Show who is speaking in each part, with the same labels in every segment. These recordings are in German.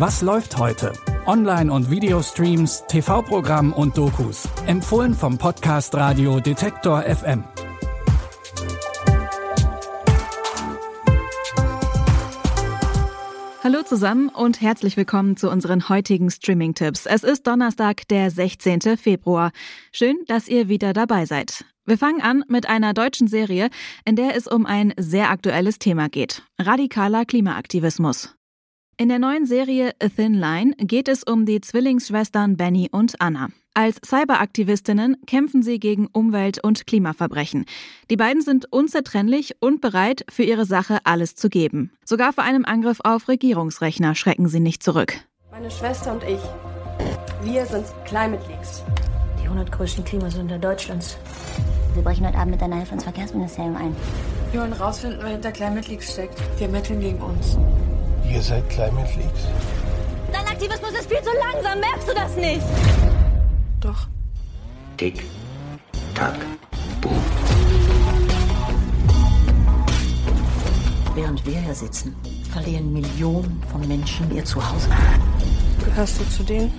Speaker 1: Was läuft heute? Online- und Videostreams, TV-Programm und Dokus. Empfohlen vom Podcast Radio Detektor FM.
Speaker 2: Hallo zusammen und herzlich willkommen zu unseren heutigen Streaming-Tipps. Es ist Donnerstag, der 16. Februar. Schön, dass ihr wieder dabei seid. Wir fangen an mit einer deutschen Serie, in der es um ein sehr aktuelles Thema geht. Radikaler Klimaaktivismus. In der neuen Serie A Thin Line geht es um die Zwillingsschwestern Benny und Anna. Als Cyberaktivistinnen kämpfen sie gegen Umwelt- und Klimaverbrechen. Die beiden sind unzertrennlich und bereit, für ihre Sache alles zu geben. Sogar vor einem Angriff auf Regierungsrechner schrecken sie nicht zurück.
Speaker 3: Meine Schwester und ich, wir sind Climate Leaks.
Speaker 4: Die 100 größten Klimasünder Deutschlands. Wir brechen heute Abend mit deiner Hilfe ins Verkehrsministerium ein.
Speaker 3: Wir wollen rausfinden, wer hinter Climate Leaks steckt. Wir ermitteln gegen uns.
Speaker 5: Ihr seid Climate Leaks.
Speaker 4: Dein Aktivismus ist viel zu langsam, merkst du das nicht?
Speaker 3: Doch.
Speaker 5: Tick, tack, boom.
Speaker 6: Während wir hier sitzen, verlieren Millionen von Menschen ihr Zuhause.
Speaker 3: Gehörst du zu denen?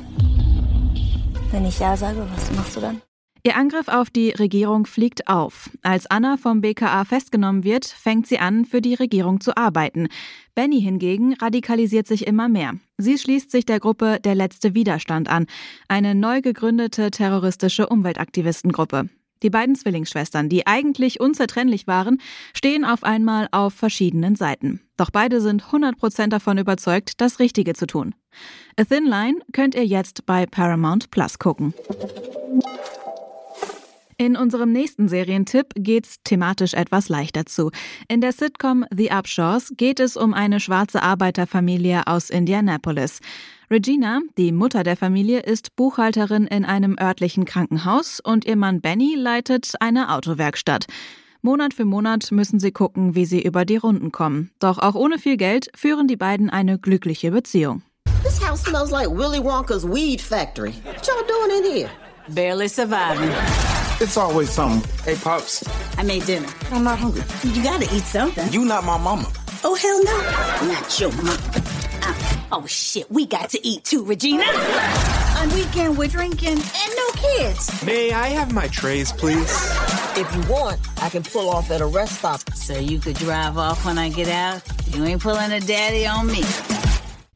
Speaker 4: Wenn ich Ja sage, was machst du dann?
Speaker 2: Ihr Angriff auf die Regierung fliegt auf. Als Anna vom BKA festgenommen wird, fängt sie an, für die Regierung zu arbeiten. Benny hingegen radikalisiert sich immer mehr. Sie schließt sich der Gruppe Der letzte Widerstand an, eine neu gegründete terroristische Umweltaktivistengruppe. Die beiden Zwillingsschwestern, die eigentlich unzertrennlich waren, stehen auf einmal auf verschiedenen Seiten. Doch beide sind 100% davon überzeugt, das Richtige zu tun. A Thin Line könnt ihr jetzt bei Paramount Plus gucken. In unserem nächsten Serientipp geht's thematisch etwas leichter zu. In der Sitcom The Upshaws geht es um eine schwarze Arbeiterfamilie aus Indianapolis. Regina, die Mutter der Familie, ist Buchhalterin in einem örtlichen Krankenhaus und ihr Mann Benny leitet eine Autowerkstatt. Monat für Monat müssen sie gucken, wie sie über die Runden kommen. Doch auch ohne viel Geld führen die beiden eine glückliche Beziehung.
Speaker 7: This house smells like Willy Wonka's weed factory. What y'all doing in here?
Speaker 8: Barely surviving.
Speaker 5: It's always something. Hey, Pops,
Speaker 8: I made dinner.
Speaker 5: I'm not hungry.
Speaker 8: You gotta eat something.
Speaker 5: You not my mama.
Speaker 8: Oh, hell no. Not your mama. Uh, oh, shit. We got to eat too, Regina. On weekend, we're drinking and no kids.
Speaker 9: May I have my trays, please?
Speaker 7: If you want, I can pull off at a rest stop.
Speaker 8: So you could drive off when I get out? You ain't pulling a daddy on me.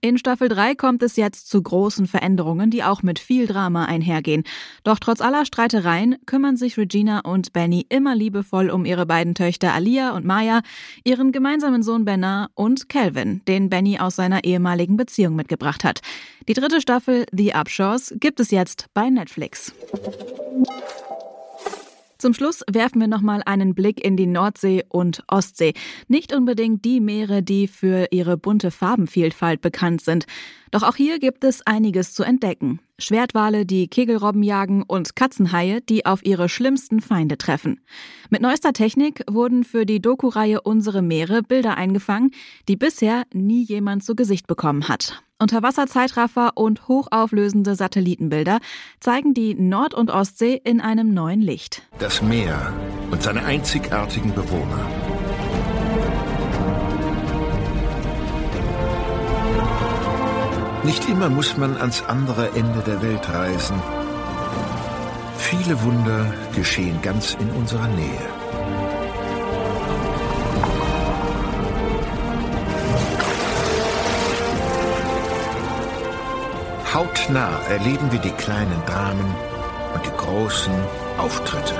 Speaker 2: In Staffel 3 kommt es jetzt zu großen Veränderungen, die auch mit viel Drama einhergehen. Doch trotz aller Streitereien kümmern sich Regina und Benny immer liebevoll um ihre beiden Töchter Alia und Maya, ihren gemeinsamen Sohn Bernard und Calvin, den Benny aus seiner ehemaligen Beziehung mitgebracht hat. Die dritte Staffel The Upshaws gibt es jetzt bei Netflix. Zum Schluss werfen wir nochmal einen Blick in die Nordsee und Ostsee. Nicht unbedingt die Meere, die für ihre bunte Farbenvielfalt bekannt sind. Doch auch hier gibt es einiges zu entdecken. Schwertwale, die Kegelrobben jagen und Katzenhaie, die auf ihre schlimmsten Feinde treffen. Mit neuester Technik wurden für die Doku-Reihe Unsere Meere Bilder eingefangen, die bisher nie jemand zu Gesicht bekommen hat. Unterwasserzeitraffer und hochauflösende Satellitenbilder zeigen die Nord- und Ostsee in einem neuen Licht.
Speaker 10: Das Meer und seine einzigartigen Bewohner. Nicht immer muss man ans andere Ende der Welt reisen. Viele Wunder geschehen ganz in unserer Nähe. Hautnah erleben wir die kleinen Dramen und die großen Auftritte.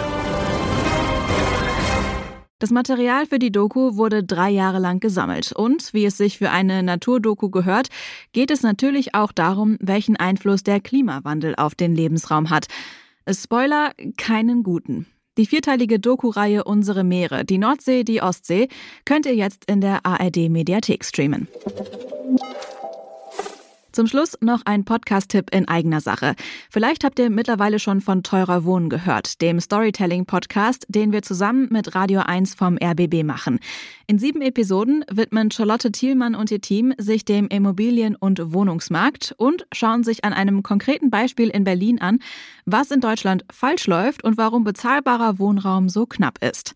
Speaker 2: Das Material für die Doku wurde drei Jahre lang gesammelt. Und, wie es sich für eine Naturdoku gehört, geht es natürlich auch darum, welchen Einfluss der Klimawandel auf den Lebensraum hat. Spoiler, keinen guten. Die vierteilige Doku-Reihe Unsere Meere, die Nordsee, die Ostsee, könnt ihr jetzt in der ARD-Mediathek streamen. Zum Schluss noch ein Podcast-Tipp in eigener Sache. Vielleicht habt ihr mittlerweile schon von Teurer Wohnen gehört, dem Storytelling-Podcast, den wir zusammen mit Radio 1 vom RBB machen. In sieben Episoden widmen Charlotte Thielmann und ihr Team sich dem Immobilien- und Wohnungsmarkt und schauen sich an einem konkreten Beispiel in Berlin an, was in Deutschland falsch läuft und warum bezahlbarer Wohnraum so knapp ist.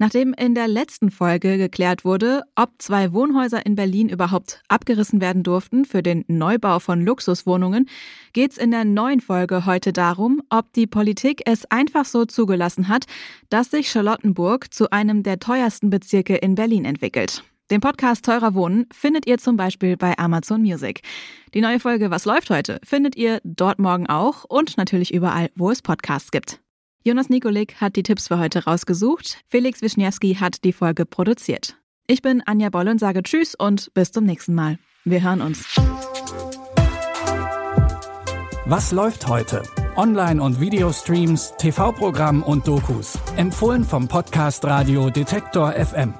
Speaker 2: Nachdem in der letzten Folge geklärt wurde, ob zwei Wohnhäuser in Berlin überhaupt abgerissen werden durften für den Neubau von Luxuswohnungen, geht's in der neuen Folge heute darum, ob die Politik es einfach so zugelassen hat, dass sich Charlottenburg zu einem der teuersten Bezirke in Berlin entwickelt. Den Podcast Teurer Wohnen findet ihr zum Beispiel bei Amazon Music. Die neue Folge Was läuft heute findet ihr dort morgen auch und natürlich überall, wo es Podcasts gibt. Jonas Nikolik hat die Tipps für heute rausgesucht. Felix Wischniewski hat die Folge produziert. Ich bin Anja Boll und sage Tschüss und bis zum nächsten Mal. Wir hören uns.
Speaker 1: Was läuft heute? Online- und Videostreams, TV-Programm und Dokus. Empfohlen vom Podcast Radio Detektor FM.